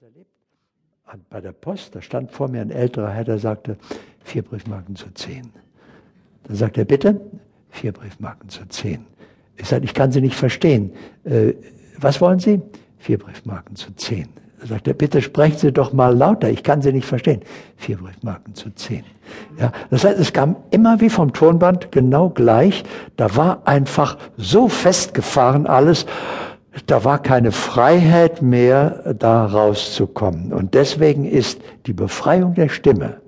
das erlebt. Bei der Post, da stand vor mir ein älterer Herr, der sagte, vier Briefmarken zu zehn. Dann sagt er, bitte, vier Briefmarken zu zehn. Ich sage, ich kann Sie nicht verstehen. Äh, was wollen Sie? Vier Briefmarken zu zehn. Da sagt er, bitte sprechen Sie doch mal lauter, ich kann Sie nicht verstehen. Vier Briefmarken zu zehn. Ja, das heißt, es kam immer wie vom Tonband genau gleich. Da war einfach so festgefahren alles, da war keine Freiheit mehr, da rauszukommen. Und deswegen ist die Befreiung der Stimme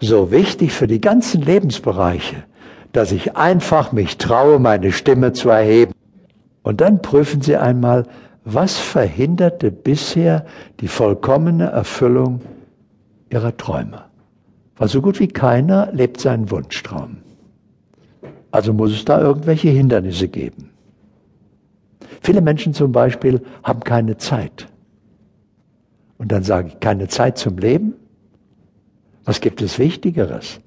so wichtig für die ganzen Lebensbereiche, dass ich einfach mich traue, meine Stimme zu erheben. Und dann prüfen Sie einmal, was verhinderte bisher die vollkommene Erfüllung Ihrer Träume? Weil so gut wie keiner lebt seinen Wunschtraum. Also muss es da irgendwelche Hindernisse geben. Viele Menschen zum Beispiel haben keine Zeit. Und dann sage ich, keine Zeit zum Leben? Was gibt es Wichtigeres?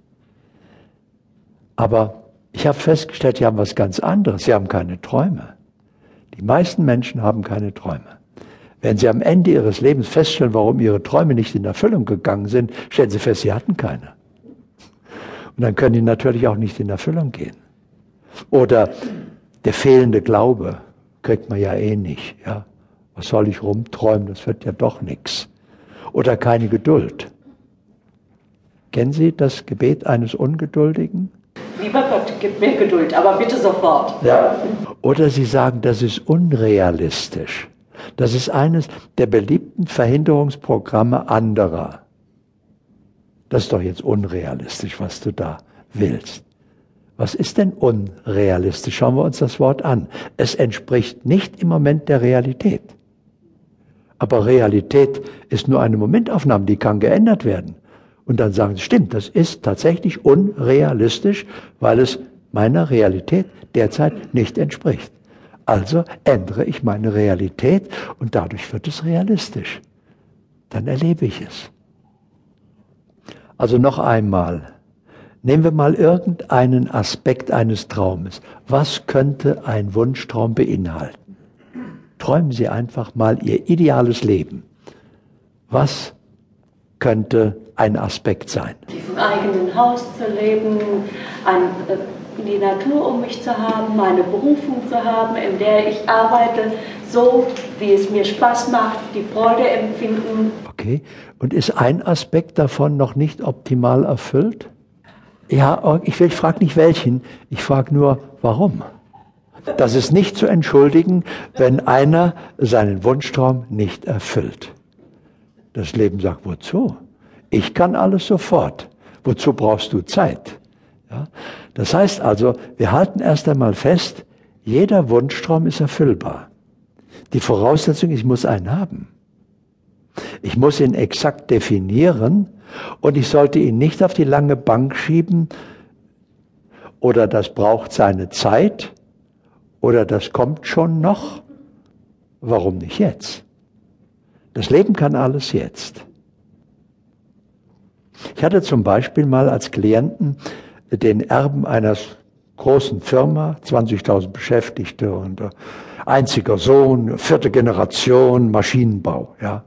Aber ich habe festgestellt, sie haben was ganz anderes. Sie haben keine Träume. Die meisten Menschen haben keine Träume. Wenn sie am Ende ihres Lebens feststellen, warum ihre Träume nicht in Erfüllung gegangen sind, stellen sie fest, sie hatten keine. Und dann können die natürlich auch nicht in Erfüllung gehen. Oder der fehlende Glaube kriegt man ja eh nicht. Ja? Was soll ich rumträumen? Das wird ja doch nichts. Oder keine Geduld. Kennen Sie das Gebet eines Ungeduldigen? Lieber Gott, gib mir Geduld, aber bitte sofort. Ja. Oder Sie sagen, das ist unrealistisch. Das ist eines der beliebten Verhinderungsprogramme anderer. Das ist doch jetzt unrealistisch, was du da willst. Was ist denn unrealistisch? Schauen wir uns das Wort an. Es entspricht nicht im Moment der Realität. Aber Realität ist nur eine Momentaufnahme, die kann geändert werden. Und dann sagen sie, stimmt, das ist tatsächlich unrealistisch, weil es meiner Realität derzeit nicht entspricht. Also ändere ich meine Realität und dadurch wird es realistisch. Dann erlebe ich es. Also noch einmal, Nehmen wir mal irgendeinen Aspekt eines Traumes. Was könnte ein Wunschtraum beinhalten? Träumen Sie einfach mal Ihr ideales Leben. Was könnte ein Aspekt sein? Im eigenen Haus zu leben, ein, äh, die Natur um mich zu haben, meine Berufung zu haben, in der ich arbeite, so wie es mir Spaß macht, die Freude empfinden. Okay, und ist ein Aspekt davon noch nicht optimal erfüllt? Ja, ich, ich frage nicht welchen, ich frage nur, warum? Das ist nicht zu entschuldigen, wenn einer seinen Wunschtraum nicht erfüllt. Das Leben sagt, wozu? Ich kann alles sofort. Wozu brauchst du Zeit? Ja? Das heißt also, wir halten erst einmal fest, jeder Wunschtraum ist erfüllbar. Die Voraussetzung, ich muss einen haben. Ich muss ihn exakt definieren und ich sollte ihn nicht auf die lange Bank schieben oder das braucht seine Zeit oder das kommt schon noch. Warum nicht jetzt? Das Leben kann alles jetzt. Ich hatte zum Beispiel mal als Klienten den Erben einer großen Firma, 20.000 Beschäftigte und einziger Sohn, vierte Generation, Maschinenbau, ja.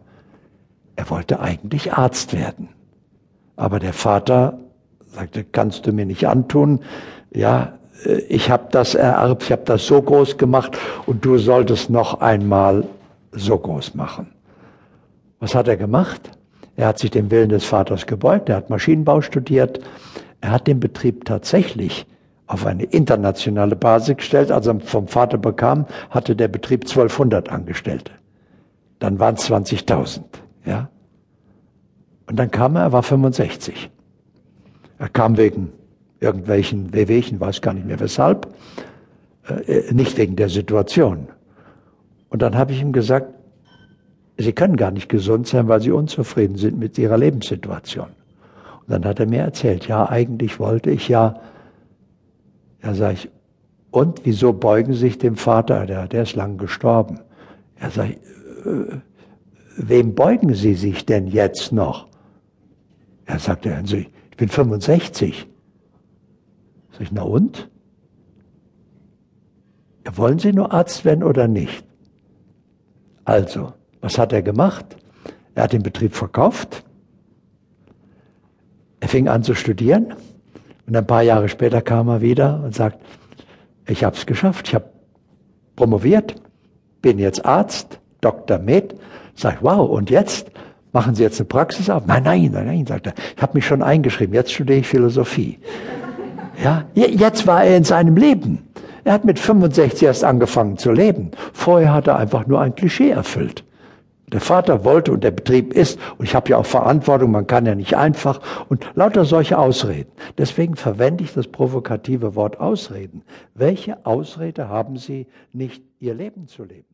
Er wollte eigentlich Arzt werden. Aber der Vater sagte, kannst du mir nicht antun. Ja, äh, ich habe das ererbt, ich habe das so groß gemacht und du solltest noch einmal so groß machen. Was hat er gemacht? Er hat sich dem Willen des Vaters gebeugt, er hat Maschinenbau studiert, er hat den Betrieb tatsächlich auf eine internationale Basis gestellt. Als er vom Vater bekam, hatte der Betrieb 1200 Angestellte. Dann waren es 20.000. Ja? Und dann kam er, er war 65. Er kam wegen irgendwelchen Wehwehchen, weiß gar nicht mehr weshalb, äh, nicht wegen der Situation. Und dann habe ich ihm gesagt, Sie können gar nicht gesund sein, weil Sie unzufrieden sind mit Ihrer Lebenssituation. Und dann hat er mir erzählt, ja, eigentlich wollte ich ja, ja, sag ich, und wieso beugen Sie sich dem Vater? Der, der ist lang gestorben. Er sagt, äh, wem beugen Sie sich denn jetzt noch? Er sagte, Herrn Sie, ich bin 65. Sag ich, na und? Ja, wollen Sie nur Arzt werden oder nicht? Also, was hat er gemacht? Er hat den Betrieb verkauft. Er fing an zu studieren. Und ein paar Jahre später kam er wieder und sagt, ich habe es geschafft, ich habe promoviert, bin jetzt Arzt, Dr. Med. Sag, wow, und jetzt? Machen Sie jetzt eine Praxis auf? Nein, nein, nein, nein, sagt er. Ich habe mich schon eingeschrieben, jetzt studiere ich Philosophie. Ja, jetzt war er in seinem Leben. Er hat mit 65 erst angefangen zu leben. Vorher hat er einfach nur ein Klischee erfüllt. Der Vater wollte und der Betrieb ist, und ich habe ja auch Verantwortung, man kann ja nicht einfach, und lauter solche Ausreden. Deswegen verwende ich das provokative Wort Ausreden. Welche Ausrede haben Sie, nicht Ihr Leben zu leben?